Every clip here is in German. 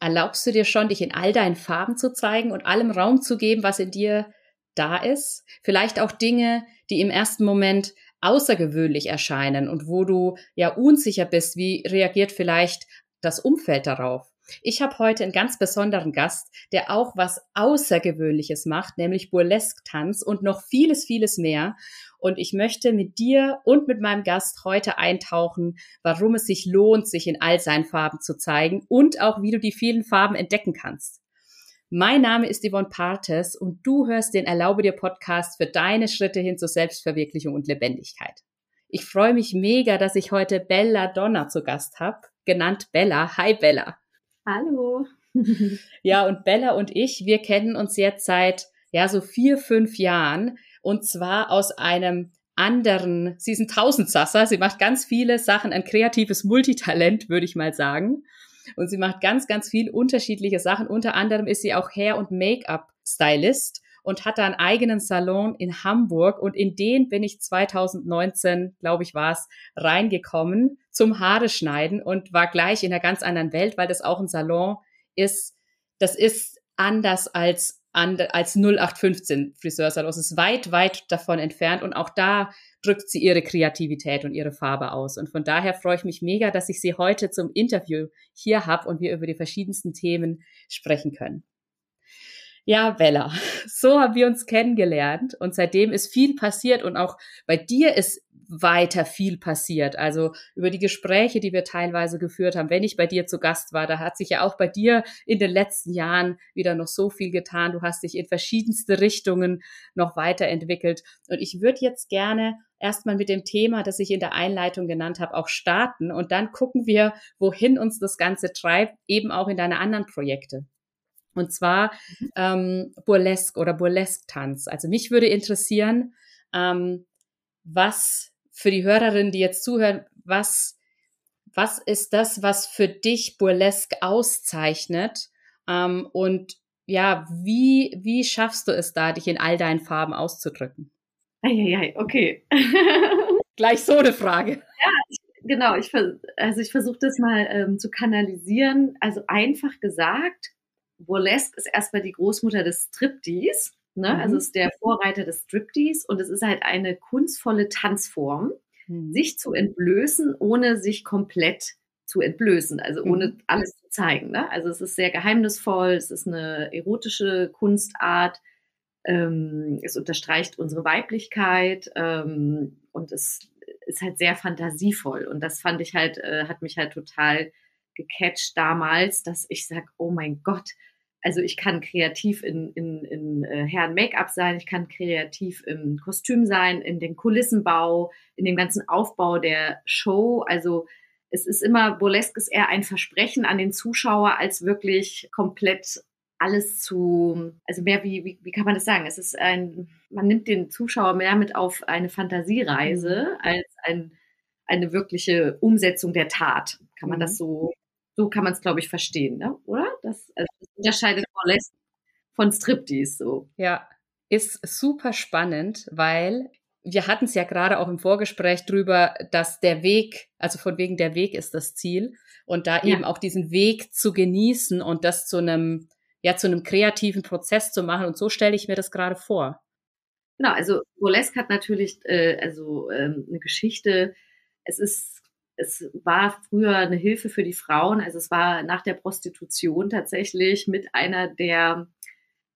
Erlaubst du dir schon, dich in all deinen Farben zu zeigen und allem Raum zu geben, was in dir da ist? Vielleicht auch Dinge, die im ersten Moment außergewöhnlich erscheinen und wo du ja unsicher bist, wie reagiert vielleicht das Umfeld darauf? Ich habe heute einen ganz besonderen Gast, der auch was Außergewöhnliches macht, nämlich Burlesque-Tanz und noch vieles, vieles mehr. Und ich möchte mit dir und mit meinem Gast heute eintauchen, warum es sich lohnt, sich in all seinen Farben zu zeigen und auch wie du die vielen Farben entdecken kannst. Mein Name ist Yvonne Partes und du hörst den Erlaube dir Podcast für deine Schritte hin zur Selbstverwirklichung und Lebendigkeit. Ich freue mich mega, dass ich heute Bella Donna zu Gast habe, genannt Bella. Hi Bella. Hallo. ja, und Bella und ich, wir kennen uns jetzt seit ja so vier, fünf Jahren und zwar aus einem anderen, sie ist ein Tausendsasser, sie macht ganz viele Sachen, ein kreatives Multitalent, würde ich mal sagen. Und sie macht ganz, ganz viel unterschiedliche Sachen. Unter anderem ist sie auch Hair- und Make-up-Stylist und hat da einen eigenen Salon in Hamburg. Und in den bin ich 2019, glaube ich, war es, reingekommen zum Haare schneiden und war gleich in einer ganz anderen Welt, weil das auch ein Salon ist. Das ist anders als als 0815 Friseursalon. Es ist weit, weit davon entfernt und auch da drückt sie ihre Kreativität und ihre Farbe aus. Und von daher freue ich mich mega, dass ich sie heute zum Interview hier habe und wir über die verschiedensten Themen sprechen können. Ja, Bella, so haben wir uns kennengelernt und seitdem ist viel passiert und auch bei dir ist weiter viel passiert. Also über die Gespräche, die wir teilweise geführt haben, wenn ich bei dir zu Gast war, da hat sich ja auch bei dir in den letzten Jahren wieder noch so viel getan. Du hast dich in verschiedenste Richtungen noch weiterentwickelt. Und ich würde jetzt gerne erstmal mit dem Thema, das ich in der Einleitung genannt habe, auch starten und dann gucken wir, wohin uns das Ganze treibt, eben auch in deine anderen Projekte. Und zwar mhm. ähm, Burlesque oder Burlesque-Tanz. Also mich würde interessieren, ähm, was für die Hörerinnen, die jetzt zuhören, was, was ist das, was für dich Burlesque auszeichnet? Ähm, und ja, wie, wie schaffst du es da, dich in all deinen Farben auszudrücken? Eieiei, okay. Gleich so eine Frage. Ja, ich, genau. Ich, also ich versuche das mal ähm, zu kanalisieren. Also einfach gesagt, Burlesque ist erstmal die Großmutter des Striptease. Ne? Also mhm. Also es ist der Vorreiter des Striptease und es ist halt eine kunstvolle Tanzform, mhm. sich zu entblößen, ohne sich komplett zu entblößen, also ohne mhm. alles zu zeigen. Ne? Also es ist sehr geheimnisvoll, es ist eine erotische Kunstart, ähm, es unterstreicht unsere Weiblichkeit ähm, und es ist halt sehr fantasievoll. Und das fand ich halt, äh, hat mich halt total gecatcht damals, dass ich sage, oh mein Gott, also ich kann kreativ in, in, in äh, Herren-Make-up sein, ich kann kreativ im Kostüm sein, in den Kulissenbau, in dem ganzen Aufbau der Show. Also es ist immer, Burlesque ist eher ein Versprechen an den Zuschauer, als wirklich komplett alles zu, also mehr wie, wie, wie kann man das sagen? Es ist ein, man nimmt den Zuschauer mehr mit auf eine Fantasiereise mhm. als ein, eine wirkliche Umsetzung der Tat. Kann man mhm. das so so kann man es, glaube ich, verstehen, ne? oder? Das, also das unterscheidet Burlesque von Striptease so. Ja, ist super spannend, weil wir hatten es ja gerade auch im Vorgespräch drüber, dass der Weg, also von wegen der Weg ist das Ziel und da ja. eben auch diesen Weg zu genießen und das zu einem, ja, zu einem kreativen Prozess zu machen. Und so stelle ich mir das gerade vor. Genau, also Burlesque hat natürlich äh, also ähm, eine Geschichte. Es ist es war früher eine Hilfe für die Frauen. Also es war nach der Prostitution tatsächlich mit einer der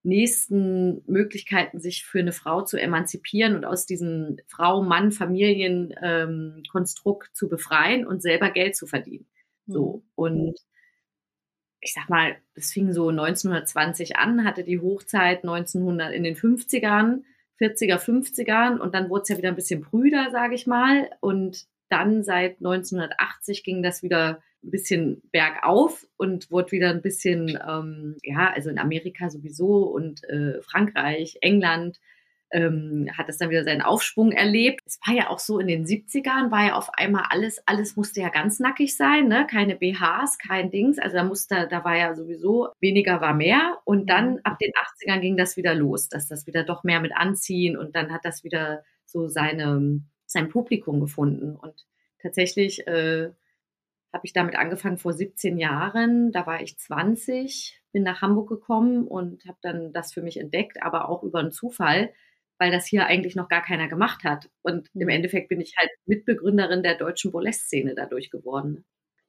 nächsten Möglichkeiten, sich für eine Frau zu emanzipieren und aus diesem Frau-Mann-Familien-Konstrukt ähm, zu befreien und selber Geld zu verdienen. So. Mhm. Und ich sag mal, es fing so 1920 an, hatte die Hochzeit 1900 in den 50ern, 40er, 50ern und dann wurde es ja wieder ein bisschen brüder, sage ich mal. Und dann seit 1980 ging das wieder ein bisschen bergauf und wurde wieder ein bisschen, ähm, ja, also in Amerika sowieso und äh, Frankreich, England ähm, hat es dann wieder seinen Aufschwung erlebt. Es war ja auch so in den 70ern, war ja auf einmal alles, alles musste ja ganz nackig sein, ne? keine BHs, kein Dings. Also da musste, da war ja sowieso weniger war mehr. Und dann ab den 80ern ging das wieder los, dass das wieder doch mehr mit anziehen und dann hat das wieder so seine sein Publikum gefunden. Und tatsächlich äh, habe ich damit angefangen vor 17 Jahren. Da war ich 20, bin nach Hamburg gekommen und habe dann das für mich entdeckt, aber auch über einen Zufall, weil das hier eigentlich noch gar keiner gemacht hat. Und im mhm. Endeffekt bin ich halt Mitbegründerin der deutschen Burlesque-Szene dadurch geworden.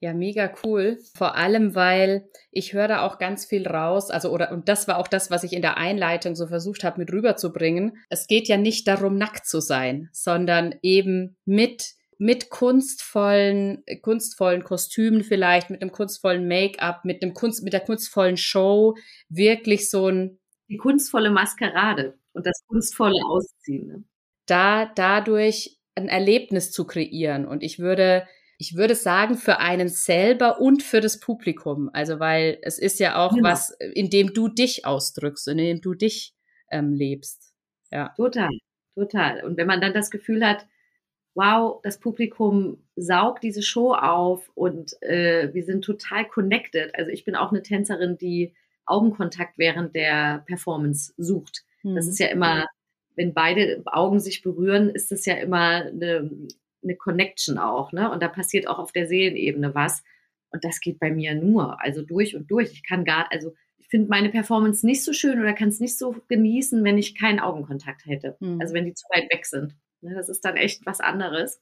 Ja, mega cool. Vor allem, weil ich höre da auch ganz viel raus. Also, oder, und das war auch das, was ich in der Einleitung so versucht habe, mit rüberzubringen. Es geht ja nicht darum, nackt zu sein, sondern eben mit mit kunstvollen, kunstvollen Kostümen vielleicht, mit einem kunstvollen Make-up, mit einem Kunst, mit der kunstvollen Show wirklich so ein die kunstvolle Maskerade und das kunstvolle Ausziehen. Ne? Da dadurch ein Erlebnis zu kreieren und ich würde ich würde sagen, für einen selber und für das Publikum. Also, weil es ist ja auch genau. was, in dem du dich ausdrückst, in dem du dich ähm, lebst. Ja. Total, total. Und wenn man dann das Gefühl hat, wow, das Publikum saugt diese Show auf und äh, wir sind total connected. Also ich bin auch eine Tänzerin, die Augenkontakt während der Performance sucht. Mhm. Das ist ja immer, wenn beide Augen sich berühren, ist das ja immer eine, eine Connection auch, ne? Und da passiert auch auf der Seelenebene was. Und das geht bei mir nur, also durch und durch. Ich kann gar, also ich finde meine Performance nicht so schön oder kann es nicht so genießen, wenn ich keinen Augenkontakt hätte. Mhm. Also wenn die zu weit weg sind. Ne? Das ist dann echt was anderes.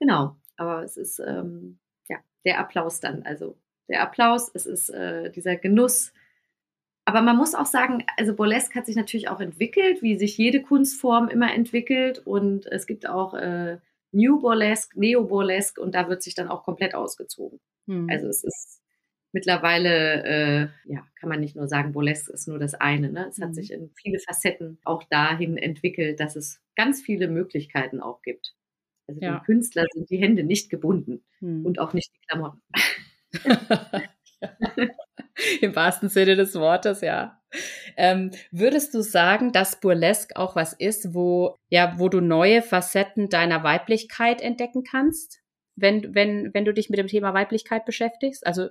Genau, aber es ist ähm, ja der Applaus dann. Also der Applaus, es ist äh, dieser Genuss. Aber man muss auch sagen, also Burlesque hat sich natürlich auch entwickelt, wie sich jede Kunstform immer entwickelt. Und es gibt auch äh, New Burlesque, Neo Burlesque und da wird sich dann auch komplett ausgezogen. Hm. Also es ist mittlerweile, äh, ja, kann man nicht nur sagen, Burlesque ist nur das eine. Ne? Es hat mhm. sich in viele Facetten auch dahin entwickelt, dass es ganz viele Möglichkeiten auch gibt. Also ja. dem Künstler sind die Hände nicht gebunden mhm. und auch nicht die Klamotten. Im wahrsten Sinne des Wortes, ja. Ähm, würdest du sagen, dass Burlesque auch was ist, wo, ja, wo du neue Facetten deiner Weiblichkeit entdecken kannst, wenn, wenn, wenn du dich mit dem Thema Weiblichkeit beschäftigst? Also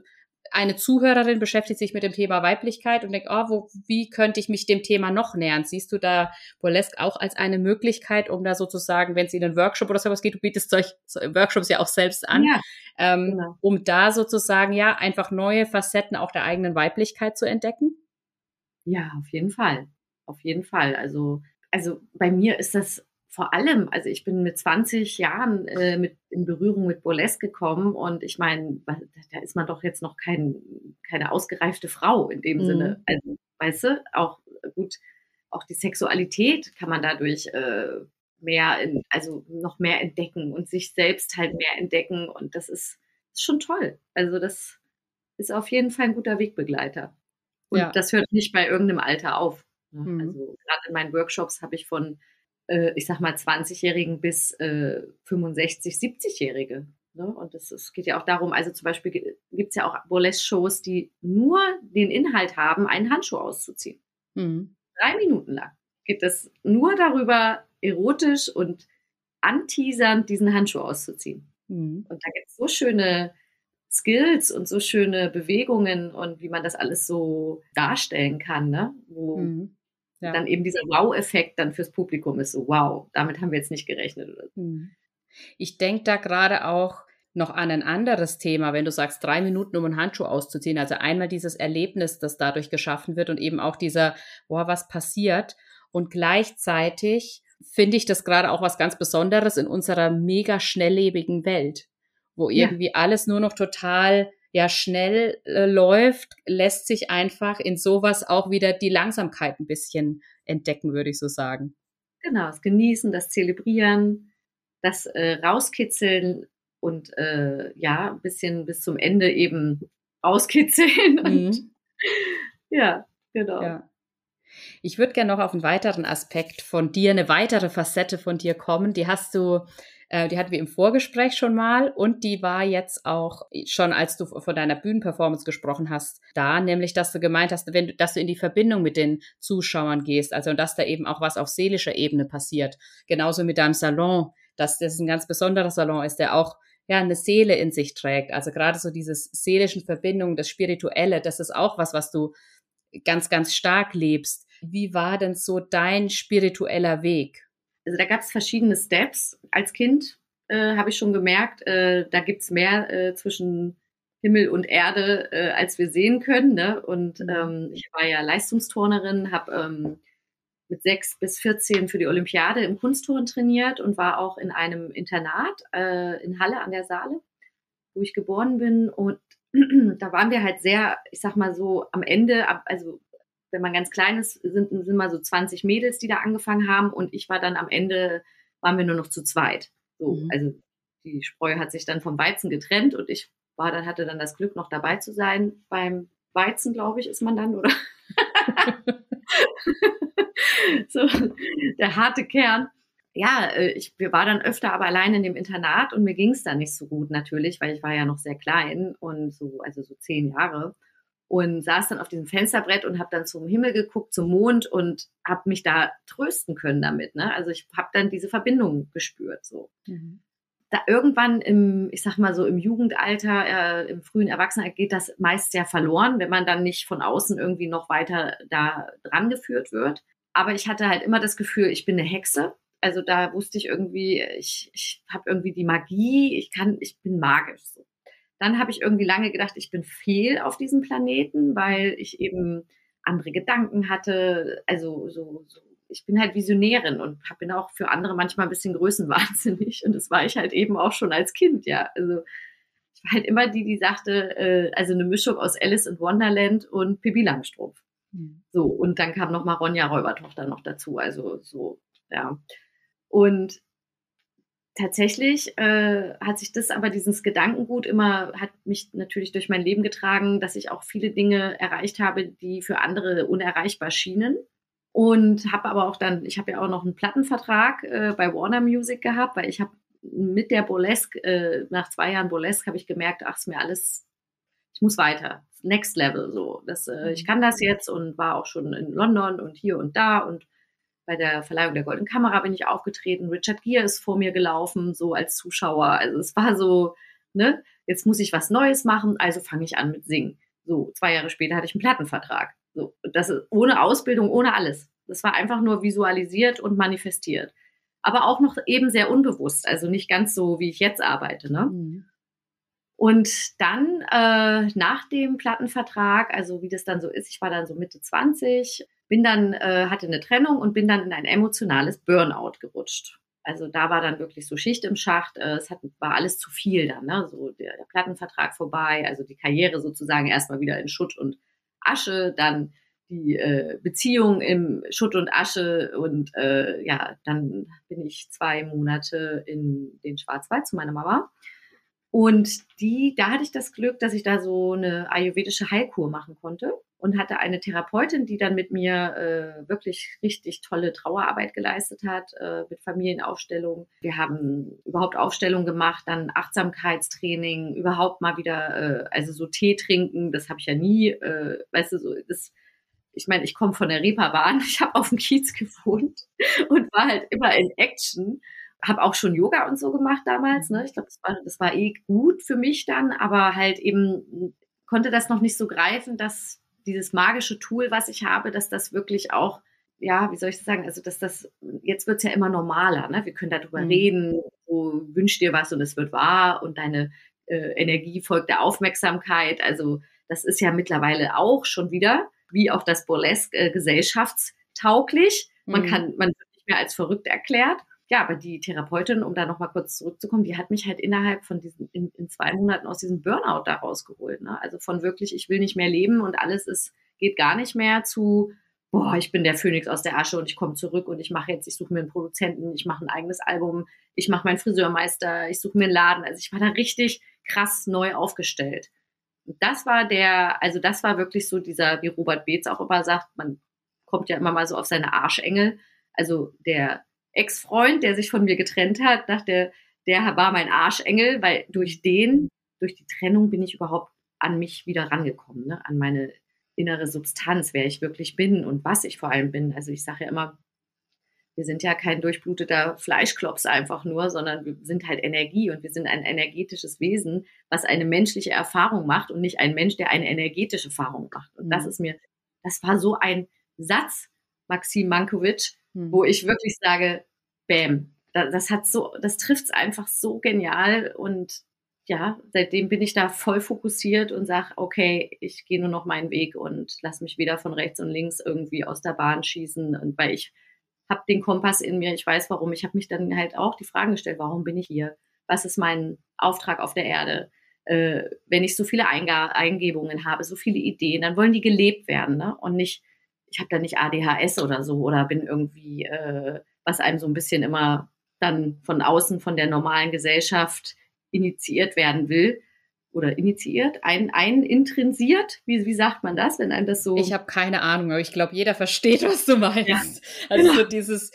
eine Zuhörerin beschäftigt sich mit dem Thema Weiblichkeit und denkt, oh, wo, wie könnte ich mich dem Thema noch nähern? Siehst du da Burlesque auch als eine Möglichkeit, um da sozusagen, wenn es in einen Workshop oder sowas geht, du bietest solche Workshops ja auch selbst an, ja, ähm, genau. um da sozusagen ja einfach neue Facetten auch der eigenen Weiblichkeit zu entdecken? Ja, auf jeden Fall. Auf jeden Fall. Also, also bei mir ist das vor allem, also ich bin mit 20 Jahren äh, mit, in Berührung mit Burlesque gekommen und ich meine, da ist man doch jetzt noch kein, keine ausgereifte Frau in dem mhm. Sinne. Also, weißt du, auch gut, auch die Sexualität kann man dadurch äh, mehr, in, also noch mehr entdecken und sich selbst halt mehr entdecken und das ist, ist schon toll. Also das ist auf jeden Fall ein guter Wegbegleiter. Und ja. das hört nicht bei irgendeinem Alter auf. Ne? Mhm. Also gerade in meinen Workshops habe ich von äh, ich sag mal, 20-Jährigen bis äh, 65, 70-Jährige. Ne? Und es geht ja auch darum, also zum Beispiel gibt es ja auch Burlesque-Shows, die nur den Inhalt haben, einen Handschuh auszuziehen. Mhm. Drei Minuten lang geht es nur darüber, erotisch und anteasernd diesen Handschuh auszuziehen. Mhm. Und da gibt es so schöne Skills und so schöne Bewegungen und wie man das alles so darstellen kann, ne? wo mhm ja. dann eben dieser Wow-Effekt dann fürs Publikum ist so, wow, damit haben wir jetzt nicht gerechnet. Hm. Ich denke da gerade auch noch an ein anderes Thema, wenn du sagst, drei Minuten, um einen Handschuh auszuziehen. Also einmal dieses Erlebnis, das dadurch geschaffen wird und eben auch dieser, boah, was passiert. Und gleichzeitig finde ich das gerade auch was ganz Besonderes in unserer mega schnelllebigen Welt, wo irgendwie ja. alles nur noch total ja schnell äh, läuft, lässt sich einfach in sowas auch wieder die Langsamkeit ein bisschen entdecken, würde ich so sagen. Genau, das Genießen, das Zelebrieren, das äh, Rauskitzeln und äh, ja, ein bisschen bis zum Ende eben rauskitzeln. Mhm. Und, ja, genau. Ja. Ich würde gerne noch auf einen weiteren Aspekt von dir, eine weitere Facette von dir kommen. Die hast du äh, die hatten wir im Vorgespräch schon mal und die war jetzt auch schon, als du von deiner Bühnenperformance gesprochen hast, da, nämlich, dass du gemeint hast, wenn du, dass du in die Verbindung mit den Zuschauern gehst, also dass da eben auch was auf seelischer Ebene passiert. Genauso mit deinem Salon, dass das ein ganz besonderer Salon ist, der auch ja, eine Seele in sich trägt. Also gerade so dieses seelischen Verbindung, das Spirituelle, das ist auch was, was du ganz, ganz stark lebst. Wie war denn so dein spiritueller Weg? Also da gab es verschiedene Steps. Als Kind äh, habe ich schon gemerkt, äh, da gibt es mehr äh, zwischen Himmel und Erde, äh, als wir sehen können. Ne? Und Mhm. ähm, ich war ja Leistungsturnerin, habe ähm, mit sechs bis 14 für die Olympiade im Kunstturnen trainiert und war auch in einem Internat äh, in Halle an der Saale, wo ich geboren bin. Und da waren wir halt sehr, ich sag mal so, am Ende, also wenn man ganz klein ist, sind, sind mal so 20 Mädels, die da angefangen haben. Und ich war dann am Ende, waren wir nur noch zu zweit. So, Mhm. also die Spreu hat sich dann vom Weizen getrennt und ich war dann, hatte dann das Glück, noch dabei zu sein. Beim Weizen, glaube ich, ist man dann, oder? so, der harte Kern. Ja, äh, ich wir war dann öfter aber allein in dem Internat und mir ging es dann nicht so gut natürlich, weil ich war ja noch sehr klein und so, also so zehn Jahre und saß dann auf diesem Fensterbrett und habe dann zum Himmel geguckt, zum Mond und habe mich da trösten können damit. Ne? Also ich habe dann diese Verbindung gespürt. So Mhm. da irgendwann im, ich sag mal so im Jugendalter, äh, im frühen Erwachsenenalter geht das meist sehr verloren, wenn man dann nicht von außen irgendwie noch weiter da dran geführt wird. Aber ich hatte halt immer das Gefühl, ich bin eine Hexe. Also da wusste ich irgendwie, ich, ich habe irgendwie die Magie, ich kann, ich bin magisch. So. Dann habe ich irgendwie lange gedacht, ich bin fehl auf diesem Planeten, weil ich eben andere Gedanken hatte. Also so, so ich bin halt Visionärin und bin auch für andere manchmal ein bisschen größenwahnsinnig. Und das war ich halt eben auch schon als Kind, ja. Also ich war halt immer die, die sagte, äh, also eine Mischung aus Alice in Wonderland und Pippi Langstrumpf. Mhm. So, und dann kam noch mal Ronja Räubertochter noch dazu. Also so, ja. Und tatsächlich äh, hat sich das aber dieses Gedankengut immer, hat mich natürlich durch mein Leben getragen, dass ich auch viele Dinge erreicht habe, die für andere unerreichbar schienen. Und habe aber auch dann, ich habe ja auch noch einen Plattenvertrag äh, bei Warner Music gehabt, weil ich habe mit der Burlesque, äh, nach zwei Jahren Burlesque, habe ich gemerkt, ach, ist mir alles, ich muss weiter, next level so. Das, äh, ich kann das jetzt und war auch schon in London und hier und da und bei der Verleihung der Goldenen Kamera bin ich aufgetreten. Richard Gere ist vor mir gelaufen, so als Zuschauer. Also es war so, ne, jetzt muss ich was Neues machen, also fange ich an mit Singen. So, zwei Jahre später hatte ich einen Plattenvertrag. So, das ist ohne Ausbildung, ohne alles. Das war einfach nur visualisiert und manifestiert. Aber auch noch eben sehr unbewusst, also nicht ganz so, wie ich jetzt arbeite. Ne? Mhm. Und dann äh, nach dem Plattenvertrag, also wie das dann so ist, ich war dann so Mitte 20, bin dann, äh, hatte eine Trennung und bin dann in ein emotionales Burnout gerutscht. Also da war dann wirklich so Schicht im Schacht. Äh, es hat, war alles zu viel dann, ne? So der, der Plattenvertrag vorbei, also die Karriere sozusagen erstmal wieder in Schutt und Asche, dann die äh, Beziehung im Schutt und Asche und äh, ja, dann bin ich zwei Monate in den Schwarzwald zu meiner Mama. Und die, da hatte ich das Glück, dass ich da so eine ayurvedische Heilkur machen konnte und hatte eine Therapeutin, die dann mit mir äh, wirklich richtig tolle Trauerarbeit geleistet hat, äh, mit Familienaufstellung. Wir haben überhaupt Aufstellung gemacht, dann Achtsamkeitstraining, überhaupt mal wieder, äh, also so Tee trinken, das habe ich ja nie, äh, weißt du, so, das, ich meine, ich komme von der Reeperbahn, ich habe auf dem Kiez gewohnt und war halt immer in Action habe auch schon Yoga und so gemacht damals. Ne? Ich glaube, das war, das war eh gut für mich dann, aber halt eben konnte das noch nicht so greifen, dass dieses magische Tool, was ich habe, dass das wirklich auch, ja, wie soll ich das sagen, also dass das, jetzt wird's ja immer normaler, ne? Wir können darüber Mhm. reden, du wünschst dir was und es wird wahr und deine äh, Energie folgt der Aufmerksamkeit. Also das ist ja mittlerweile auch schon wieder, wie auch das Burlesque, äh, gesellschaftstauglich. Man Mhm. kann, man wird nicht mehr als verrückt erklärt ja, aber die Therapeutin, um da nochmal kurz zurückzukommen, die hat mich halt innerhalb von diesen, in, in zwei Monaten aus diesem Burnout da rausgeholt. Ne? Also von wirklich, ich will nicht mehr leben und alles ist, geht gar nicht mehr zu, boah, ich bin der Phönix aus der Asche und ich komme zurück und ich mache jetzt, ich suche mir einen Produzenten, ich mache ein eigenes Album, ich mache meinen Friseurmeister, ich suche mir einen Laden. Also ich war da richtig krass neu aufgestellt. Und das war der, also das war wirklich so dieser, wie Robert Beetz auch immer sagt, man kommt ja immer mal so auf seine Arschengel. Also der Ex-Freund, der sich von mir getrennt hat, dachte, der war mein Arschengel, weil durch den, durch die Trennung bin ich überhaupt an mich wieder rangekommen, ne? an meine innere Substanz, wer ich wirklich bin und was ich vor allem bin. Also ich sage ja immer, wir sind ja kein durchbluteter Fleischklops einfach nur, sondern wir sind halt Energie und wir sind ein energetisches Wesen, was eine menschliche Erfahrung macht und nicht ein Mensch, der eine energetische Erfahrung macht. Und das Mhm. ist mir, das war so ein Satz, Maxim Mankiewicz, Mhm. wo ich wirklich sage, bam, da- das hat so, das trifft es einfach so genial und ja, seitdem bin ich da voll fokussiert und sage, okay, ich gehe nur noch meinen Weg und lass mich wieder von rechts und links irgendwie aus der Bahn schießen. Und weil ich habe den Kompass in mir, ich weiß warum. Ich habe mich dann halt auch die Fragen gestellt, warum bin ich hier? Was ist mein Auftrag auf der Erde? Äh, wenn ich so viele Einge Eingebungen habe, so viele Ideen, dann wollen die gelebt werden ne? und nicht, ich habe da nicht ADHS oder so oder bin irgendwie, äh, was einem so ein bisschen immer dann von außen, von der normalen Gesellschaft initiiert werden will oder initiiert, ein, ein intrinsiert, wie, wie sagt man das, wenn einem das so. Ich habe keine Ahnung, aber ich glaube, jeder versteht, was du meinst. Ja. Also so dieses,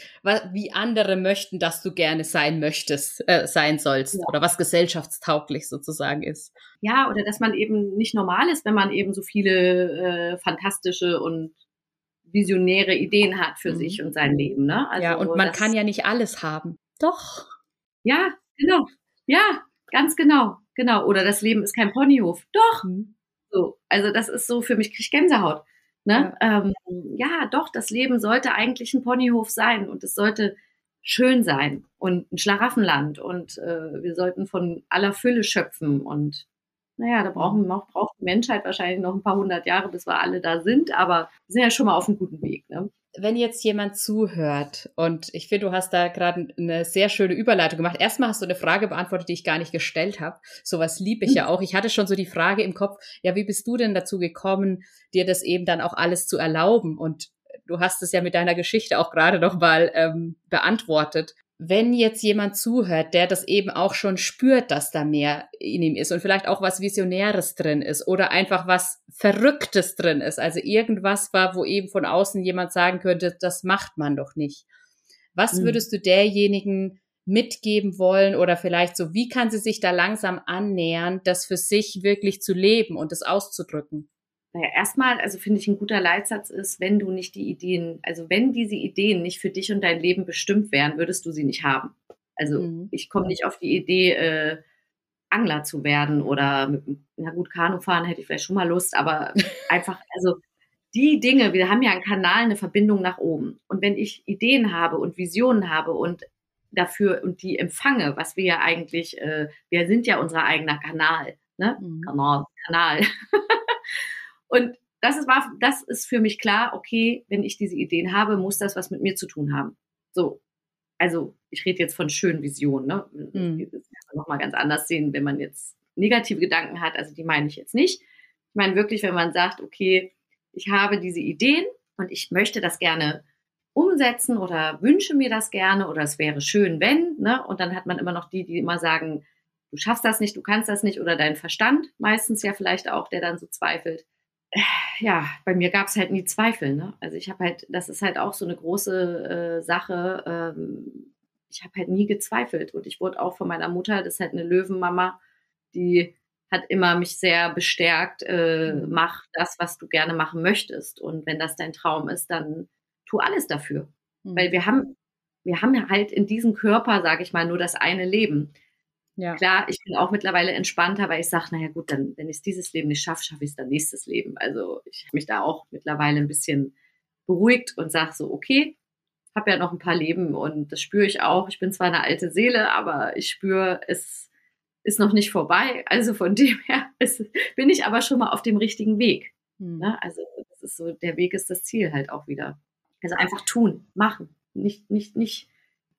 wie andere möchten, dass du gerne sein möchtest, äh, sein sollst ja. oder was gesellschaftstauglich sozusagen ist. Ja, oder dass man eben nicht normal ist, wenn man eben so viele äh, fantastische und visionäre Ideen hat für mhm. sich und sein Leben. Ne? Also, ja, und man kann ja nicht alles haben. Doch. Ja, genau. Ja, Ganz genau, genau. Oder das Leben ist kein Ponyhof. Doch. Mhm. So, also das ist so für mich krieg ich Gänsehaut. Ne? Ja. Ähm, ja, doch, das Leben sollte eigentlich ein Ponyhof sein und es sollte schön sein und ein Schlaraffenland und äh, wir sollten von aller Fülle schöpfen und naja, da brauchen wir noch, braucht die Menschheit wahrscheinlich noch ein paar hundert Jahre, bis wir alle da sind, aber wir sind ja schon mal auf einem guten Weg. Ne? wenn jetzt jemand zuhört und ich finde, du hast da gerade eine sehr schöne Überleitung gemacht. Erstmal hast du eine Frage beantwortet, die ich gar nicht gestellt habe. Sowas liebe ich ja mhm. auch. Ich hatte schon so die Frage im Kopf, ja, wie bist du denn dazu gekommen, dir das eben dann auch alles zu erlauben? Und du hast es ja mit deiner Geschichte auch gerade noch mal ähm, beantwortet wenn jetzt jemand zuhört, der das eben auch schon spürt, dass da mehr in ihm ist und vielleicht auch was Visionäres drin ist oder einfach was Verrücktes drin ist, also irgendwas war, wo eben von außen jemand sagen könnte, das macht man doch nicht. Was mhm. würdest du derjenigen mitgeben wollen oder vielleicht so, wie kann sie sich da langsam annähern, das für sich wirklich zu leben und es auszudrücken? Naja, erstmal, also finde ich ein guter Leitsatz ist, wenn du nicht die Ideen, also wenn diese Ideen nicht für dich und dein Leben bestimmt wären, würdest du sie nicht haben. Also mhm. ich komme nicht auf die Idee, äh, Angler zu werden oder mit, na gut, Kanu fahren hätte ich vielleicht schon mal Lust, aber einfach, also die Dinge, wir haben ja einen Kanal, eine Verbindung nach oben. Und wenn ich Ideen habe und Visionen habe und dafür und die empfange, was wir ja eigentlich, äh, wir sind ja unser eigener Kanal, ne? Mhm. Kanal, Kanal. Und das ist, war, das ist für mich klar, okay, wenn ich diese Ideen habe, muss das was mit mir zu tun haben. So. Also, ich rede jetzt von schönen Visionen, ne? Mhm. Das kann man nochmal ganz anders sehen, wenn man jetzt negative Gedanken hat. Also, die meine ich jetzt nicht. Ich meine wirklich, wenn man sagt, okay, ich habe diese Ideen und ich möchte das gerne umsetzen oder wünsche mir das gerne oder es wäre schön, wenn, ne? Und dann hat man immer noch die, die immer sagen, du schaffst das nicht, du kannst das nicht oder dein Verstand meistens ja vielleicht auch, der dann so zweifelt ja, bei mir gab es halt nie Zweifel. Ne? Also ich habe halt, das ist halt auch so eine große äh, Sache. Ähm, ich habe halt nie gezweifelt und ich wurde auch von meiner Mutter, das ist halt eine Löwenmama, die hat immer mich sehr bestärkt, äh, mhm. mach das, was du gerne machen möchtest. Und wenn das dein Traum ist, dann tu alles dafür. Mhm. Weil wir haben, wir haben halt in diesem Körper, sage ich mal, nur das eine Leben. Ja. Klar, ich bin auch mittlerweile entspannter, weil ich sage, naja gut, dann, wenn ich dieses Leben nicht schaffe, schaffe ich es dann nächstes Leben. Also ich habe mich da auch mittlerweile ein bisschen beruhigt und sage so, okay, habe ja noch ein paar Leben und das spüre ich auch. Ich bin zwar eine alte Seele, aber ich spüre, es ist noch nicht vorbei. Also von dem her ist, bin ich aber schon mal auf dem richtigen Weg. Hm. Ne? Also das ist so, der Weg ist das Ziel halt auch wieder. Also einfach tun, machen, nicht, nicht, nicht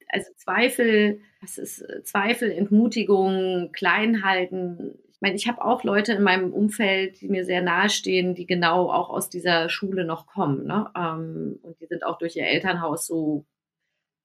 also Zweifel, was ist äh, Zweifel, Entmutigung, Kleinhalten. Ich meine, ich habe auch Leute in meinem Umfeld, die mir sehr nahestehen, die genau auch aus dieser Schule noch kommen. Ne? Ähm, und die sind auch durch ihr Elternhaus so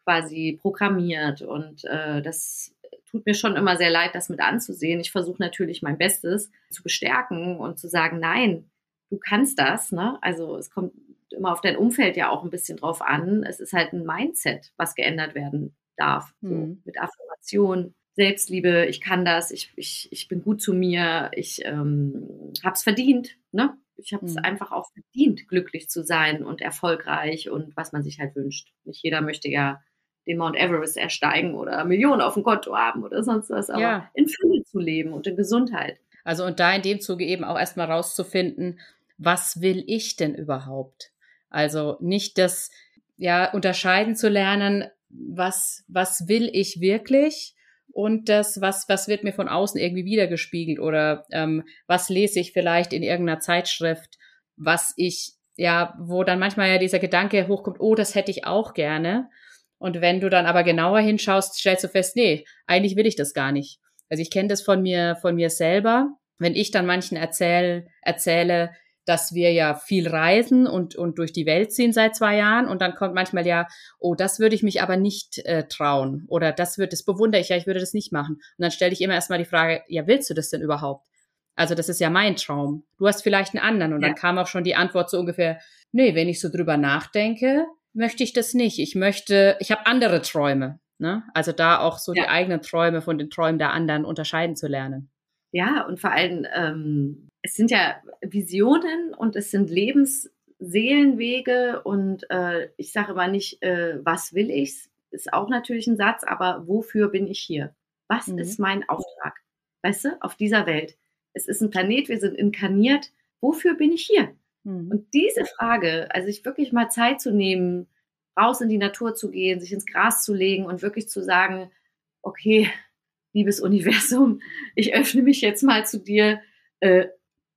quasi programmiert. Und äh, das tut mir schon immer sehr leid, das mit anzusehen. Ich versuche natürlich mein Bestes zu bestärken und zu sagen, nein, du kannst das. Ne? Also es kommt immer auf dein Umfeld ja auch ein bisschen drauf an. Es ist halt ein Mindset, was geändert werden darf. Mhm. So, mit Affirmation, Selbstliebe, ich kann das, ich, ich, ich bin gut zu mir, ich ähm, habe es verdient. Ne? Ich habe es mhm. einfach auch verdient, glücklich zu sein und erfolgreich und was man sich halt wünscht. Nicht jeder möchte ja den Mount Everest ersteigen oder Millionen auf dem Konto haben oder sonst was, aber ja. in Fülle zu leben und in Gesundheit. Also und da in dem Zuge eben auch erstmal rauszufinden, was will ich denn überhaupt? Also nicht das, ja, unterscheiden zu lernen, was, was will ich wirklich und das, was, was wird mir von außen irgendwie wiedergespiegelt oder ähm, was lese ich vielleicht in irgendeiner Zeitschrift, was ich, ja, wo dann manchmal ja dieser Gedanke hochkommt, oh, das hätte ich auch gerne. Und wenn du dann aber genauer hinschaust, stellst du fest, nee, eigentlich will ich das gar nicht. Also ich kenne das von mir, von mir selber. Wenn ich dann manchen erzähl, erzähle, dass wir ja viel reisen und, und durch die Welt ziehen seit zwei Jahren und dann kommt manchmal ja, oh, das würde ich mich aber nicht äh, trauen oder das wird, das bewundere ich ja, ich würde das nicht machen. Und dann stelle ich immer erstmal die Frage, ja, willst du das denn überhaupt? Also das ist ja mein Traum. Du hast vielleicht einen anderen und ja. dann kam auch schon die Antwort so ungefähr, nee, wenn ich so drüber nachdenke, möchte ich das nicht. Ich möchte, ich habe andere Träume. Ne? Also da auch so ja. die eigenen Träume von den Träumen der anderen unterscheiden zu lernen. Ja, und vor allem, ähm, es sind ja Visionen und es sind Lebensseelenwege und äh, ich sage aber nicht, äh, was will ich, ist auch natürlich ein Satz, aber wofür bin ich hier? Was mhm. ist mein Auftrag? Weißt du, auf dieser Welt. Es ist ein Planet, wir sind inkarniert. Wofür bin ich hier? Mhm. Und diese Frage, also sich wirklich mal Zeit zu nehmen, raus in die Natur zu gehen, sich ins Gras zu legen und wirklich zu sagen, okay, liebes Universum, ich öffne mich jetzt mal zu dir, äh,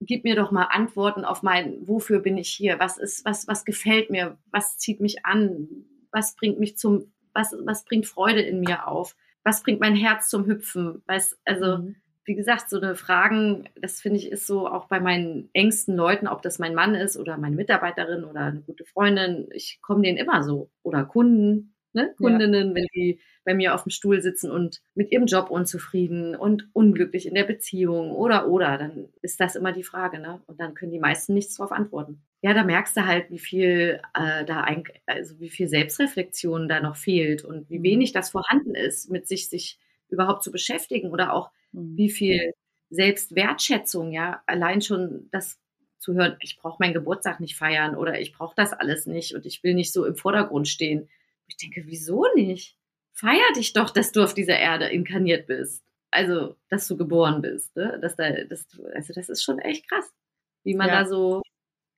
gib mir doch mal Antworten auf mein, wofür bin ich hier, was ist, was, was gefällt mir, was zieht mich an, was bringt mich zum, was, was bringt Freude in mir auf, was bringt mein Herz zum Hüpfen, weiß, also, mhm. wie gesagt, so eine Fragen, das finde ich ist so auch bei meinen engsten Leuten, ob das mein Mann ist oder meine Mitarbeiterin oder eine gute Freundin, ich komme denen immer so. Oder Kunden, ne? Kundinnen, ja. wenn die bei mir auf dem Stuhl sitzen und mit ihrem Job unzufrieden und unglücklich in der Beziehung oder oder, dann ist das immer die Frage, ne? Und dann können die meisten nichts darauf antworten. Ja, da merkst du halt, wie viel äh, da ein, also wie viel Selbstreflexion da noch fehlt und wie mhm. wenig das vorhanden ist, mit sich sich überhaupt zu beschäftigen oder auch mhm. wie viel Selbstwertschätzung, ja, allein schon das zu hören, ich brauche meinen Geburtstag nicht feiern oder ich brauche das alles nicht und ich will nicht so im Vordergrund stehen. Ich denke, wieso nicht? Feier dich doch, dass du auf dieser Erde inkarniert bist. Also, dass du geboren bist. Ne? Dass da, dass du, also, das ist schon echt krass, wie man ja. da so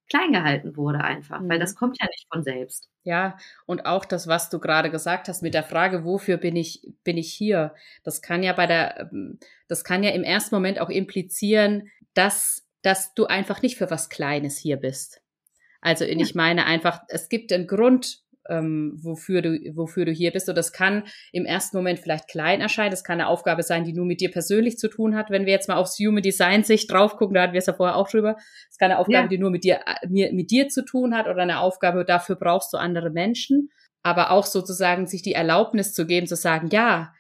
klein gehalten wurde einfach, mhm. weil das kommt ja nicht von selbst. Ja, und auch das, was du gerade gesagt hast mit der Frage, wofür bin ich, bin ich hier? Das kann ja bei der, ähm, das kann ja im ersten Moment auch implizieren, dass, dass du einfach nicht für was Kleines hier bist. Also, ich meine einfach, es gibt einen Grund, ähm, wofür, du, wofür du hier bist. Und das kann im ersten Moment vielleicht klein erscheinen. Das kann eine Aufgabe sein, die nur mit dir persönlich zu tun hat. Wenn wir jetzt mal aufs Human Design Sicht drauf gucken, da hatten wir es ja vorher auch drüber. Es kann eine Aufgabe, ja. die nur mit dir, mir, mit dir zu tun hat oder eine Aufgabe, dafür brauchst du andere Menschen. Aber auch sozusagen sich die Erlaubnis zu geben, zu sagen, ja,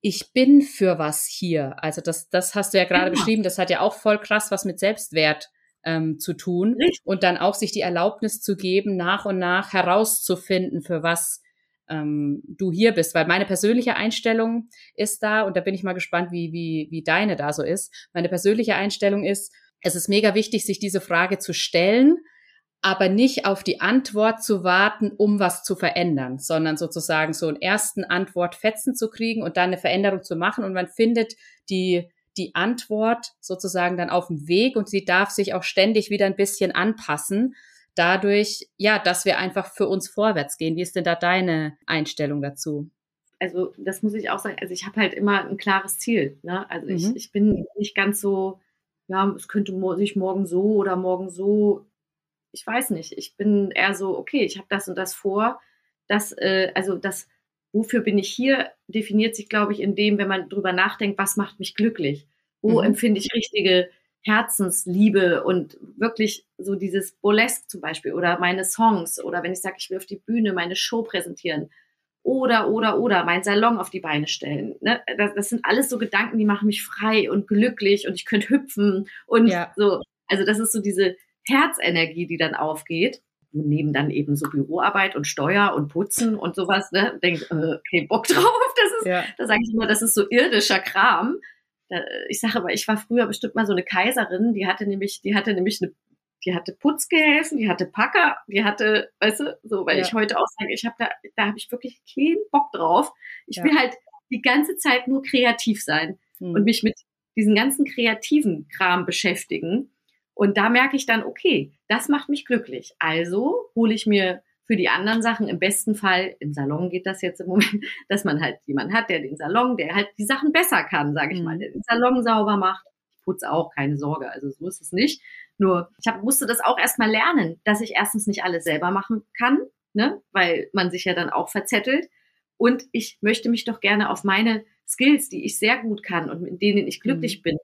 ich bin für was hier. Also das, das hast du ja gerade ja. beschrieben. Das hat ja auch voll krass was mit Selbstwert ähm, zu tun Richtig. und dann auch sich die Erlaubnis zu geben, nach und nach herauszufinden, für was ähm, du hier bist. Weil meine persönliche Einstellung ist da, und da bin ich mal gespannt, wie, wie, wie deine da so ist. Meine persönliche Einstellung ist, es ist mega wichtig, sich diese Frage zu stellen, aber nicht auf die Antwort zu warten, um was zu verändern, sondern sozusagen so einen ersten Antwortfetzen zu kriegen und dann eine Veränderung zu machen. Und man findet die die Antwort sozusagen dann auf dem Weg und sie darf sich auch ständig wieder ein bisschen anpassen. Dadurch, ja, dass wir einfach für uns vorwärts gehen. Wie ist denn da deine Einstellung dazu? Also, das muss ich auch sagen. Also, ich habe halt immer ein klares Ziel. Ne? Also, mhm. ich, ich bin nicht ganz so, ja, es könnte sich morgen so oder morgen so. Ich weiß nicht. Ich bin eher so, okay, ich habe das und das vor. Das, äh, also, das wofür bin ich hier, definiert sich, glaube ich, in dem, wenn man drüber nachdenkt, was macht mich glücklich? Wo mhm. empfinde ich richtige Herzensliebe und wirklich so dieses Burlesque zum Beispiel oder meine Songs oder wenn ich sage, ich will auf die Bühne meine Show präsentieren oder, oder, oder mein Salon auf die Beine stellen. Ne? Das, das, sind alles so Gedanken, die machen mich frei und glücklich und ich könnte hüpfen und ja. so. Also das ist so diese Herzenergie, die dann aufgeht neben dann eben so Büroarbeit und Steuer und Putzen und sowas, ne, denkt, äh, okay, Bock drauf. Das ist, ja. da sage ich immer, das ist so irdischer Kram. Ich sage aber, ich war früher bestimmt mal so eine Kaiserin, die hatte nämlich, die hatte nämlich eine, die hatte Putzgehilfen, die hatte Packer, die hatte, weißt du, so, weil ja. ich heute auch sage, ich habe da, da habe ich wirklich keinen Bock drauf. Ich ja. will halt die ganze Zeit nur kreativ sein hm. und mich mit diesen ganzen kreativen Kram beschäftigen und da merke ich dann, okay, das macht mich glücklich. Also hole ich mir für die anderen Sachen im besten Fall, im Salon geht das jetzt im Moment, dass man halt jemanden hat, der den Salon, der halt die Sachen besser kann, sage ich mal, mhm. der den Salon sauber macht. Ich putze auch, keine Sorge, also so ist es nicht. Nur, ich hab, musste das auch erstmal lernen, dass ich erstens nicht alles selber machen kann, ne, weil man sich ja dann auch verzettelt. Und ich möchte mich doch gerne auf meine Skills, die ich sehr gut kann und mit denen ich glücklich mhm. bin,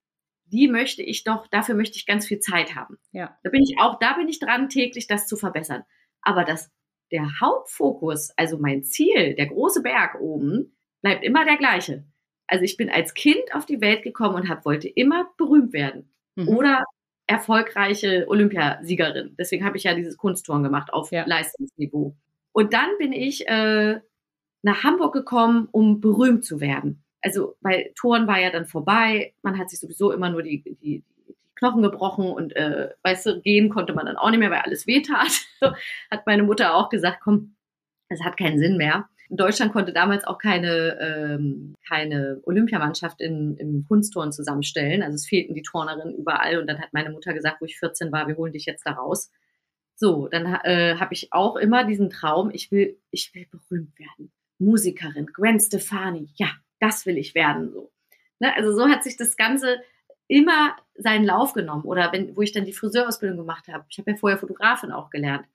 die möchte ich doch, dafür möchte ich ganz viel Zeit haben. Ja. Da bin ich auch, da bin ich dran, täglich das zu verbessern. Aber das, der Hauptfokus, also mein Ziel, der große Berg oben, bleibt immer der gleiche. Also ich bin als Kind auf die Welt gekommen und hab, wollte immer berühmt werden. Mhm. Oder erfolgreiche Olympiasiegerin. Deswegen habe ich ja dieses Kunstturn gemacht auf ja. Leistungsniveau. Und dann bin ich äh, nach Hamburg gekommen, um berühmt zu werden. Also, weil Touren war ja dann vorbei, man hat sich sowieso immer nur die, die, die Knochen gebrochen und äh, weißt du, gehen konnte man dann auch nicht mehr, weil alles wehtat. hat meine Mutter auch gesagt, komm, es hat keinen Sinn mehr. Deutschland konnte damals auch keine, ähm, keine Olympiamannschaft in, im Kunstturnen zusammenstellen. Also es fehlten die Turnerinnen überall. Und dann hat meine Mutter gesagt, wo ich 14 war, wir holen dich jetzt da raus. So, dann äh, habe ich auch immer diesen Traum, ich will, ich will berühmt werden. Musikerin, Gwen Stefani, ja, das will ich werden. So. Ne? Also so hat sich das Ganze immer seinen Lauf genommen. Oder wenn, wo ich dann die Friseurausbildung gemacht habe. Ich habe ja vorher Fotografin auch gelernt.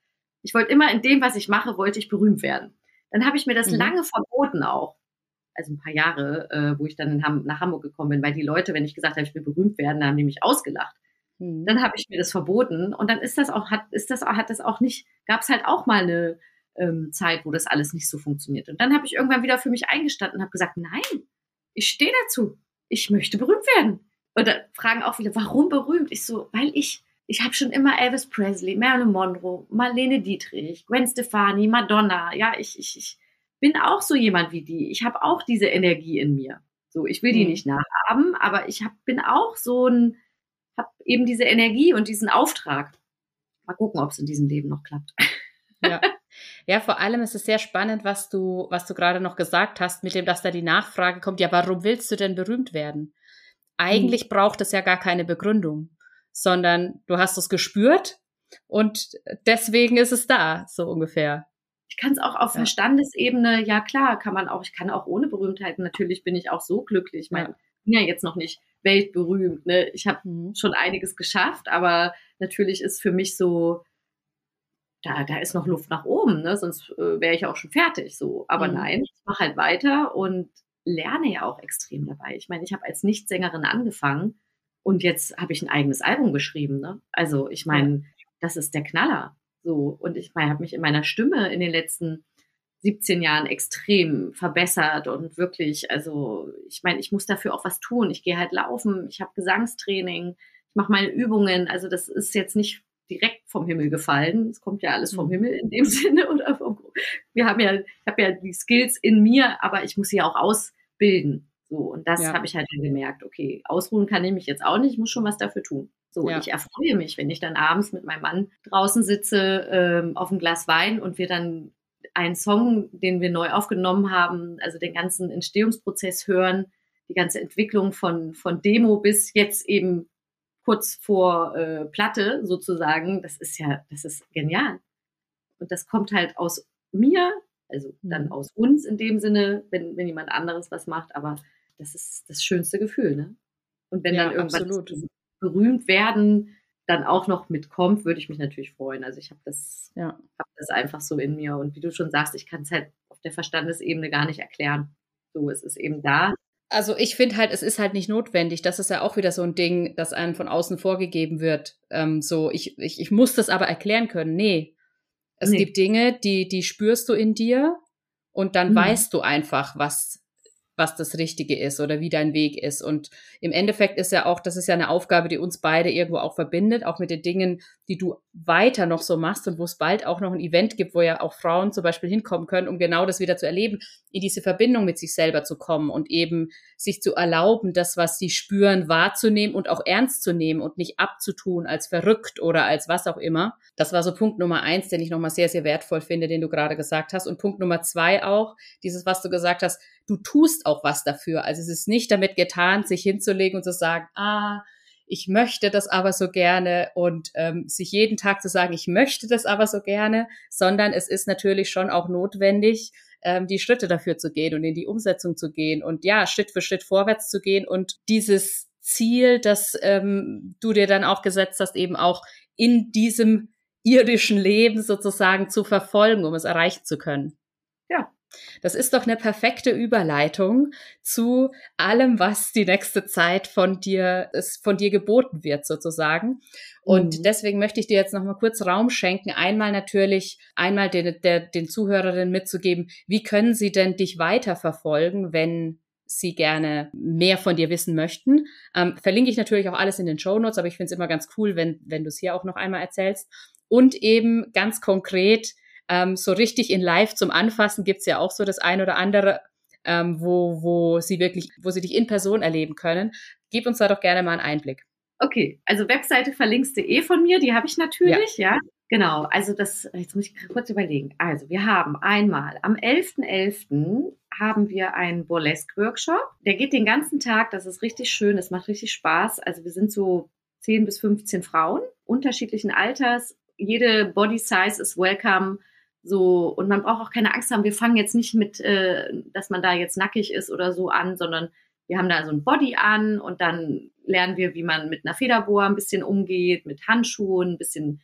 Ich wollte immer in dem, was ich mache, wollte ich berühmt werden. Dann habe ich mir das mhm. lange verboten auch. Also ein paar Jahre, äh, wo ich dann Ham nach Hamburg gekommen bin, weil die Leute, wenn ich gesagt habe, ich will berühmt werden, dann haben die mich ausgelacht. Mhm. Dann habe ich mir das verboten und dann ist das auch, hat, ist das, hat das auch nicht, gab es halt auch mal eine ähm, Zeit, wo das alles nicht so funktioniert. Und dann habe ich irgendwann wieder für mich eingestanden und habe gesagt, nein, ich stehe dazu. Ich möchte berühmt werden. Und da fragen auch viele, warum berühmt? Ich so, weil ich ich habe schon immer Elvis Presley, Marilyn Monroe, Marlene Dietrich, Gwen Stefani, Madonna. Ja, ich, ich, ich bin auch so jemand wie die. Ich habe auch diese Energie in mir. So, ich will die mhm. nicht nachahmen, aber ich hab, bin auch so ein, habe eben diese Energie und diesen Auftrag. Mal gucken, ob es in diesem Leben noch klappt. Ja. Ja, vor allem ist es sehr spannend, was du, was du gerade noch gesagt hast, mit dem, dass da die Nachfrage kommt, ja, warum willst du denn berühmt werden? Eigentlich hm. braucht es ja gar keine Begründung sondern du hast es gespürt und deswegen ist es da, so ungefähr. Ich kann es auch auf ja. Verstandesebene, ja klar, kann man auch, ich kann auch ohne Berühmtheit, natürlich bin ich auch so glücklich. Ich meine, ja. bin ja jetzt noch nicht weltberühmt, ne? Ich habe mhm. schon einiges geschafft, aber natürlich ist für mich so, da, da ist noch Luft nach oben, ne? Sonst äh, wäre ich auch schon fertig. So. Aber mhm. nein, ich mache halt weiter und lerne ja auch extrem dabei. Ich meine, ich habe als Nichtsängerin angefangen und jetzt habe ich ein eigenes Album geschrieben. Ne? Also ich meine, das ist der Knaller. So und ich meine, habe mich in meiner Stimme in den letzten 17 Jahren extrem verbessert und wirklich, also ich meine, ich muss dafür auch was tun. Ich gehe halt laufen, ich habe Gesangstraining, ich mache meine Übungen. Also das ist jetzt nicht direkt vom Himmel gefallen. Es kommt ja alles vom mhm. Himmel in dem Sinne. Oder vom, wir haben ja, ich habe ja die Skills in mir, aber ich muss sie auch ausbilden. So, und das ja. habe ich halt dann gemerkt, okay, ausruhen kann ich mich jetzt auch nicht, ich muss schon was dafür tun. So, ja. ich erfreue mich, wenn ich dann abends mit meinem Mann draußen sitze ähm, auf einem Glas Wein und wir dann einen Song, den wir neu aufgenommen haben, also den ganzen Entstehungsprozess hören, die ganze Entwicklung von, von Demo bis jetzt eben kurz vor äh, Platte sozusagen, das ist ja, das ist genial. Und das kommt halt aus mir, also dann mhm. aus uns in dem Sinne, wenn, wenn jemand anderes was macht, aber das ist das schönste Gefühl, ne? Und wenn ja, dann irgendwas berühmt werden dann auch noch mitkommt, würde ich mich natürlich freuen. Also ich habe das, ja. hab das einfach so in mir. Und wie du schon sagst, ich kann es halt auf der Verstandesebene gar nicht erklären. So, es ist eben da. Also ich finde halt, es ist halt nicht notwendig. Das ist ja auch wieder so ein Ding, das einem von außen vorgegeben wird. Ähm, so, ich, ich, ich muss das aber erklären können. Nee. Es nee. gibt Dinge, die, die spürst du in dir und dann mhm. weißt du einfach, was was das Richtige ist oder wie dein Weg ist. Und im Endeffekt ist ja auch, das ist ja eine Aufgabe, die uns beide irgendwo auch verbindet, auch mit den Dingen, die du weiter noch so machst und wo es bald auch noch ein Event gibt, wo ja auch Frauen zum Beispiel hinkommen können, um genau das wieder zu erleben, in diese Verbindung mit sich selber zu kommen und eben sich zu erlauben, das, was sie spüren, wahrzunehmen und auch ernst zu nehmen und nicht abzutun als verrückt oder als was auch immer. Das war so Punkt Nummer eins, den ich nochmal sehr, sehr wertvoll finde, den du gerade gesagt hast. Und Punkt Nummer zwei auch, dieses, was du gesagt hast, du tust auch was dafür. Also es ist nicht damit getan, sich hinzulegen und zu sagen, ah, ich möchte das aber so gerne und ähm, sich jeden Tag zu sagen, ich möchte das aber so gerne, sondern es ist natürlich schon auch notwendig, ähm, die Schritte dafür zu gehen und in die Umsetzung zu gehen und ja, Schritt für Schritt vorwärts zu gehen und dieses Ziel, das ähm, du dir dann auch gesetzt hast, eben auch in diesem irdischen Leben sozusagen zu verfolgen, um es erreichen zu können. Ja. Das ist doch eine perfekte Überleitung zu allem, was die nächste Zeit von dir, von dir geboten wird, sozusagen. Und mhm. deswegen möchte ich dir jetzt noch mal kurz Raum schenken. Einmal natürlich, einmal den, der, den Zuhörerinnen mitzugeben, wie können sie denn dich weiterverfolgen, wenn sie gerne mehr von dir wissen möchten. Ähm, verlinke ich natürlich auch alles in den Show Notes, aber ich finde es immer ganz cool, wenn, wenn du es hier auch noch einmal erzählst. Und eben ganz konkret, ähm, so richtig in Live zum Anfassen gibt's ja auch so das ein oder andere, ähm, wo, wo sie wirklich, wo sie dich in Person erleben können. Gib uns da doch gerne mal einen Einblick. Okay, also Webseite eh von mir, die habe ich natürlich, ja. ja. Genau, also das, jetzt muss ich kurz überlegen. Also wir haben einmal am 11.11. .11. haben wir einen Burlesque-Workshop. Der geht den ganzen Tag, das ist richtig schön, das macht richtig Spaß. Also wir sind so 10 bis 15 Frauen unterschiedlichen Alters. Jede Body Size ist welcome. So, und man braucht auch keine Angst haben, wir fangen jetzt nicht mit, äh, dass man da jetzt nackig ist oder so an, sondern wir haben da so ein Body an und dann lernen wir, wie man mit einer Federbohr ein bisschen umgeht, mit Handschuhen, ein bisschen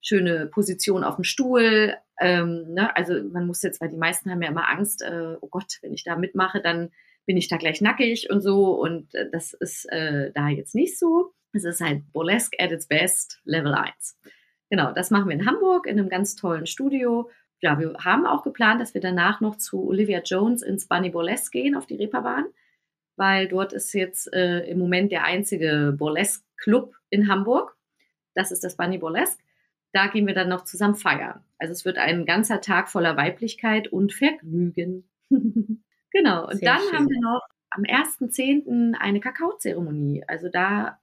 schöne Position auf dem Stuhl. Ähm, ne? Also man muss jetzt, weil die meisten haben ja immer Angst, äh, oh Gott, wenn ich da mitmache, dann bin ich da gleich nackig und so. Und äh, das ist äh, da jetzt nicht so. Es ist halt Burlesque at its best, Level 1. Genau, das machen wir in Hamburg in einem ganz tollen Studio ja, wir haben auch geplant, dass wir danach noch zu Olivia Jones ins Bunny Burlesque gehen auf die Reeperbahn, weil dort ist jetzt äh, im Moment der einzige Burlesque-Club in Hamburg. Das ist das Bunny Burlesque. Da gehen wir dann noch zusammen feiern. Also es wird ein ganzer Tag voller Weiblichkeit und Vergnügen. genau. Und Sehr dann schön. haben wir noch am 1.10. eine Kakaozeremonie. Also da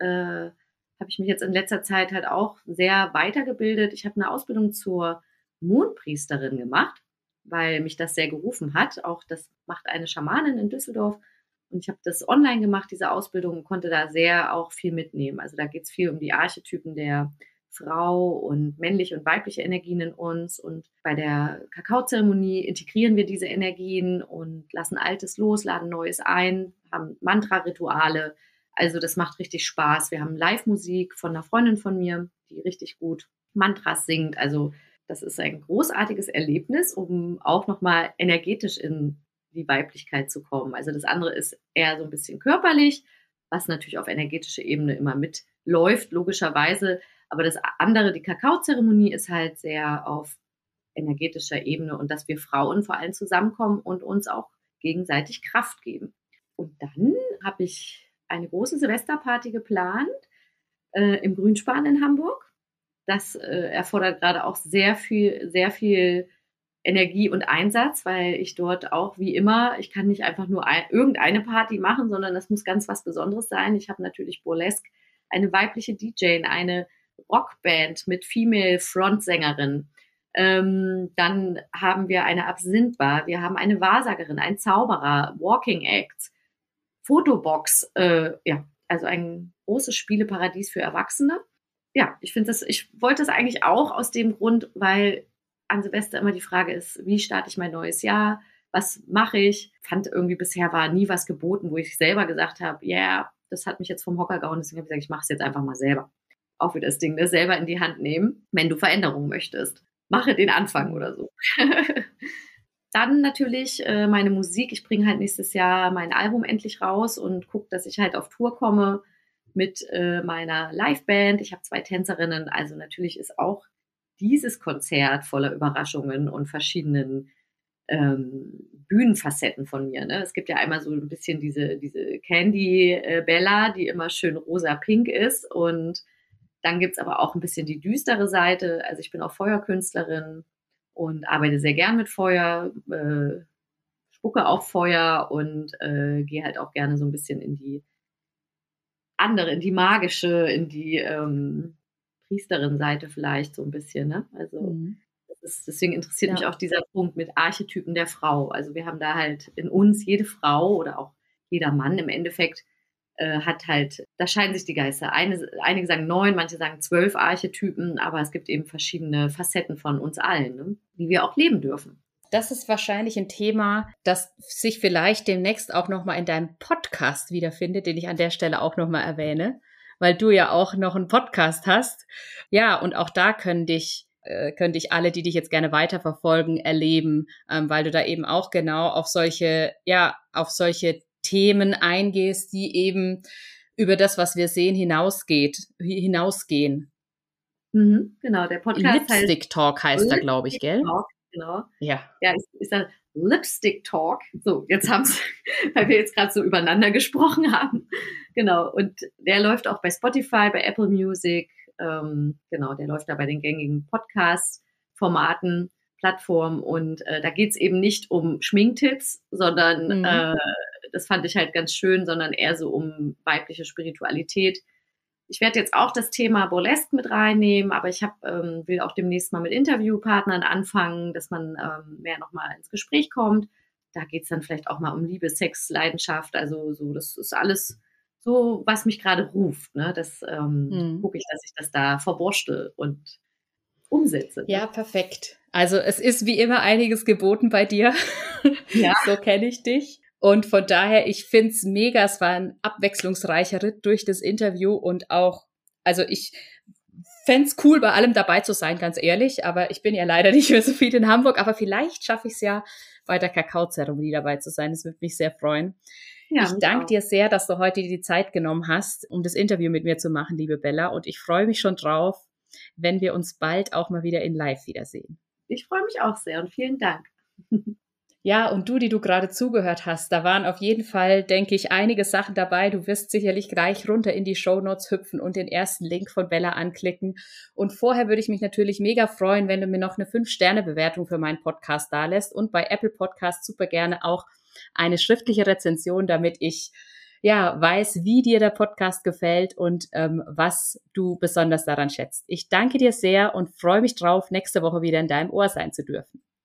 äh, habe ich mich jetzt in letzter Zeit halt auch sehr weitergebildet. Ich habe eine Ausbildung zur Mondpriesterin gemacht, weil mich das sehr gerufen hat. Auch das macht eine Schamanin in Düsseldorf. Und ich habe das online gemacht, diese Ausbildung, und konnte da sehr auch viel mitnehmen. Also da geht es viel um die Archetypen der Frau und männliche und weibliche Energien in uns. Und bei der Kakaozeremonie integrieren wir diese Energien und lassen Altes los, laden Neues ein, haben Mantra-Rituale. Also das macht richtig Spaß. Wir haben Live-Musik von einer Freundin von mir, die richtig gut Mantras singt. Also das ist ein großartiges Erlebnis, um auch nochmal energetisch in die Weiblichkeit zu kommen. Also das andere ist eher so ein bisschen körperlich, was natürlich auf energetischer Ebene immer mitläuft, logischerweise. Aber das andere, die Kakaozeremonie, ist halt sehr auf energetischer Ebene und dass wir Frauen vor allem zusammenkommen und uns auch gegenseitig Kraft geben. Und dann habe ich eine große Silvesterparty geplant äh, im Grünspan in Hamburg das äh, erfordert gerade auch sehr viel, sehr viel Energie und Einsatz, weil ich dort auch wie immer, ich kann nicht einfach nur ein, irgendeine Party machen, sondern das muss ganz was Besonderes sein. Ich habe natürlich Burlesque, eine weibliche DJ, eine Rockband mit Female Frontsängerin. Ähm, dann haben wir eine Absinthbar, wir haben eine Wahrsagerin, ein Zauberer, Walking Acts, Fotobox, äh, ja, also ein großes Spieleparadies für Erwachsene ja, ich finde das, ich wollte das eigentlich auch aus dem Grund, weil an Silvester immer die Frage ist, wie starte ich mein neues Jahr? Was mache ich? Fand irgendwie bisher war nie was geboten, wo ich selber gesagt habe, ja, yeah, das hat mich jetzt vom Hocker gehauen, deswegen habe ich gesagt, ich mache es jetzt einfach mal selber. Auch wieder das Ding, ne? selber in die Hand nehmen, wenn du Veränderungen möchtest. Mache den Anfang oder so. Dann natürlich äh, meine Musik. Ich bringe halt nächstes Jahr mein Album endlich raus und gucke, dass ich halt auf Tour komme mit äh, meiner Liveband. Ich habe zwei Tänzerinnen, also natürlich ist auch dieses Konzert voller Überraschungen und verschiedenen ähm, Bühnenfacetten von mir. Ne? Es gibt ja einmal so ein bisschen diese, diese Candy äh, Bella, die immer schön rosa-pink ist. Und dann gibt es aber auch ein bisschen die düstere Seite. Also ich bin auch Feuerkünstlerin und arbeite sehr gern mit Feuer, äh, spucke auf Feuer und äh, gehe halt auch gerne so ein bisschen in die andere, in die magische, in die ähm, Priesterin-Seite vielleicht so ein bisschen. Ne? Also mhm. ist, deswegen interessiert ja. mich auch dieser Punkt mit Archetypen der Frau. Also wir haben da halt in uns jede Frau oder auch jeder Mann im Endeffekt äh, hat halt, da scheiden sich die Geister. Eine, einige sagen neun, manche sagen zwölf Archetypen, aber es gibt eben verschiedene Facetten von uns allen, ne? die wir auch leben dürfen. Das ist wahrscheinlich ein Thema, das sich vielleicht demnächst auch nochmal in deinem Podcast wiederfindet, den ich an der Stelle auch nochmal erwähne, weil du ja auch noch einen Podcast hast. Ja, und auch da können dich äh, können dich alle, die dich jetzt gerne weiterverfolgen, erleben, ähm, weil du da eben auch genau auf solche, ja, auf solche Themen eingehst, die eben über das, was wir sehen, hinausgeht, hinausgehen. Mhm, genau, der Podcast Lipstick heißt Talk heißt er, glaube ich, gell? Talk, genau. Ja. Ja, ist, ist da Lipstick Talk. So, jetzt haben es, weil wir jetzt gerade so übereinander gesprochen haben. Genau. Und der läuft auch bei Spotify, bei Apple Music. Ähm, genau, der läuft da bei den gängigen Podcast-Formaten, Plattformen. Und äh, da geht es eben nicht um Schminktipps, sondern mhm. äh, das fand ich halt ganz schön, sondern eher so um weibliche Spiritualität ich werde jetzt auch das Thema Burlesque mit reinnehmen, aber ich hab, ähm, will auch demnächst mal mit Interviewpartnern anfangen, dass man ähm, mehr nochmal ins Gespräch kommt. Da geht es dann vielleicht auch mal um Liebe, Sex, Leidenschaft. Also so, das ist alles so, was mich gerade ruft. Ne? Das ähm, hm. gucke ich, dass ich das da verwurschte und umsetze. Ne? Ja, perfekt. Also es ist wie immer einiges geboten bei dir. Ja. so kenne ich dich. Und von daher, ich find's mega. Es war ein abwechslungsreicher Ritt durch das Interview und auch, also ich fände cool, bei allem dabei zu sein, ganz ehrlich. Aber ich bin ja leider nicht mehr so viel in Hamburg. Aber vielleicht schaffe ich es ja, bei der Kakaozeremonie dabei zu sein. Das würde mich sehr freuen. Ja, ich danke dir sehr, dass du heute die Zeit genommen hast, um das Interview mit mir zu machen, liebe Bella. Und ich freue mich schon drauf, wenn wir uns bald auch mal wieder in Live wiedersehen. Ich freue mich auch sehr und vielen Dank. Ja, und du, die du gerade zugehört hast, da waren auf jeden Fall, denke ich, einige Sachen dabei. Du wirst sicherlich gleich runter in die Show Notes hüpfen und den ersten Link von Bella anklicken. Und vorher würde ich mich natürlich mega freuen, wenn du mir noch eine 5-Sterne-Bewertung für meinen Podcast dalässt und bei Apple Podcast super gerne auch eine schriftliche Rezension, damit ich ja weiß, wie dir der Podcast gefällt und ähm, was du besonders daran schätzt. Ich danke dir sehr und freue mich drauf, nächste Woche wieder in deinem Ohr sein zu dürfen.